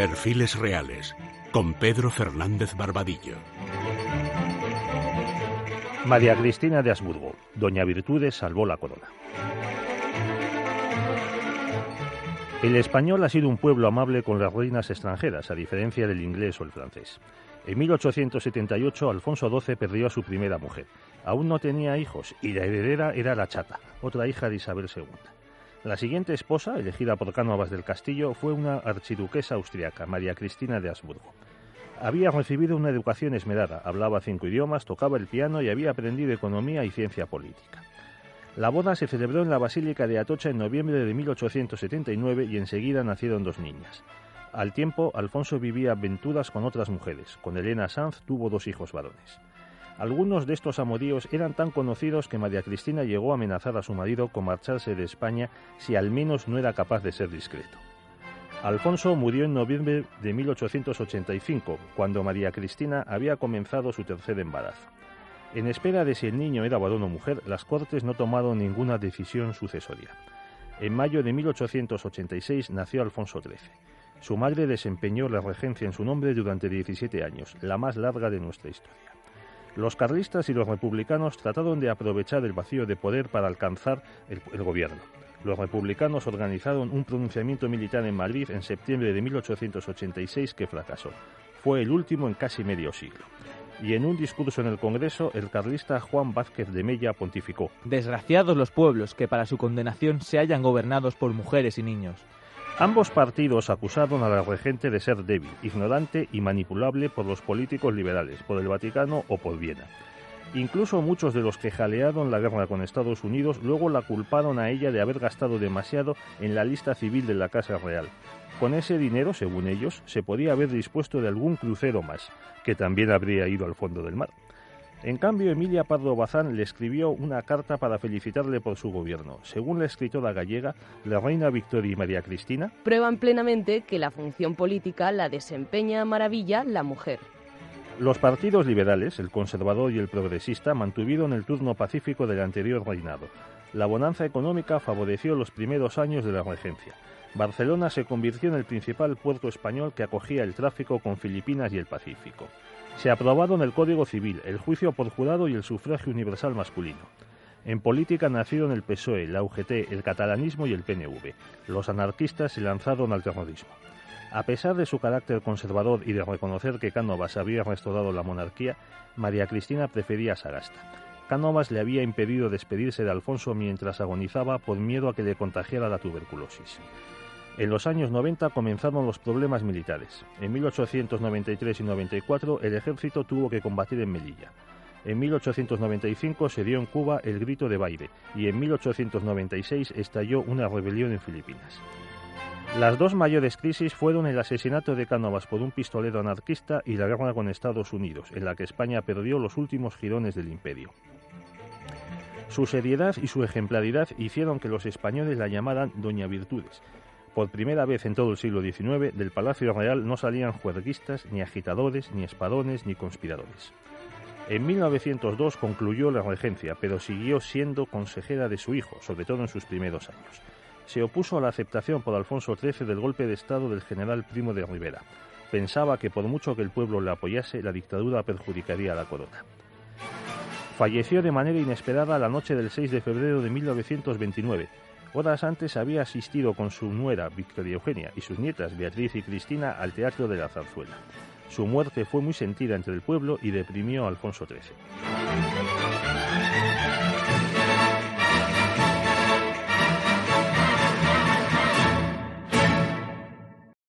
Perfiles Reales, con Pedro Fernández Barbadillo. María Cristina de Habsburgo, Doña Virtudes salvó la corona. El español ha sido un pueblo amable con las reinas extranjeras, a diferencia del inglés o el francés. En 1878 Alfonso XII perdió a su primera mujer. Aún no tenía hijos y la heredera era la chata, otra hija de Isabel II. La siguiente esposa, elegida por Cánovas del Castillo, fue una archiduquesa austriaca, María Cristina de Habsburgo. Había recibido una educación esmerada, hablaba cinco idiomas, tocaba el piano y había aprendido economía y ciencia política. La boda se celebró en la Basílica de Atocha en noviembre de 1879 y enseguida nacieron dos niñas. Al tiempo, Alfonso vivía aventuras con otras mujeres. Con Elena Sanz tuvo dos hijos varones. Algunos de estos amoríos eran tan conocidos que María Cristina llegó a amenazar a su marido con marcharse de España si al menos no era capaz de ser discreto. Alfonso murió en noviembre de 1885, cuando María Cristina había comenzado su tercer embarazo. En espera de si el niño era varón o mujer, las Cortes no tomaron ninguna decisión sucesoria. En mayo de 1886 nació Alfonso XIII. Su madre desempeñó la regencia en su nombre durante 17 años, la más larga de nuestra historia. Los carlistas y los republicanos trataron de aprovechar el vacío de poder para alcanzar el, gobierno. Los republicanos organizaron un pronunciamiento militar en Madrid en septiembre de 1886 que fracasó. Fue el último en casi medio siglo. Y en un discurso en el Congreso, el carlista Juan Vázquez de Mella pontificó. Desgraciados los pueblos que para su condenación se hayan gobernados por mujeres y niños. Ambos partidos acusaron a la regente de ser débil, ignorante y manipulable por los políticos liberales, por el Vaticano o por Viena. Incluso muchos de los que jalearon la guerra con Estados Unidos luego la culparon a ella de haber gastado demasiado en la lista civil de la Casa Real. Con ese dinero, según ellos, se podía haber dispuesto de algún crucero más, que también habría ido al fondo del mar. En cambio, Emilia Pardo Bazán le escribió una carta para felicitarle por su gobierno. Según la escritora gallega, la reina Victoria y María Cristina prueban plenamente que la función política la desempeña a maravilla la mujer. Los partidos liberales, el conservador y el progresista, mantuvieron el turno pacífico del anterior reinado. La bonanza económica favoreció los primeros años de la regencia. Barcelona se convirtió en el principal puerto español que acogía el tráfico con Filipinas y el Pacífico. Se aprobaron el Código Civil, el juicio por jurado y el sufragio universal masculino. En política nacieron el PSOE, la UGT, el catalanismo y el PNV. Los anarquistas se lanzaron al terrorismo. A pesar de su carácter conservador y de reconocer que Cánovas había restaurado la monarquía, María Cristina prefería a Sagasta. Cánovas le había impedido despedirse de Alfonso mientras agonizaba por miedo a que le contagiara la tuberculosis. En los años 90 comenzaron los problemas militares. En 1893 y 94 el ejército tuvo que combatir en Melilla. En 1895 se dio en Cuba el grito de baile y en 1896 estalló una rebelión en Filipinas. Las dos mayores crisis fueron el asesinato de Cánovas por un pistolero anarquista y la guerra con Estados Unidos, en la que España perdió los últimos girones del imperio. Su seriedad y su ejemplaridad hicieron que los españoles la llamaran Doña Virtudes, por primera vez en todo el siglo XIX, del Palacio Real no salían juerguistas, ni agitadores, ni espadones, ni conspiradores. En 1902 concluyó la regencia, pero siguió siendo consejera de su hijo, sobre todo en sus primeros años. Se opuso a la aceptación por Alfonso XIII del golpe de Estado del general Primo de Rivera. Pensaba que por mucho que el pueblo le apoyase, la dictadura perjudicaría a la corona. Falleció de manera inesperada la noche del 6 de febrero de 1929, Horas antes había asistido con su nuera Victoria Eugenia y sus nietas Beatriz y Cristina al Teatro de la Zarzuela. Su muerte fue muy sentida entre el pueblo y deprimió a Alfonso XIII.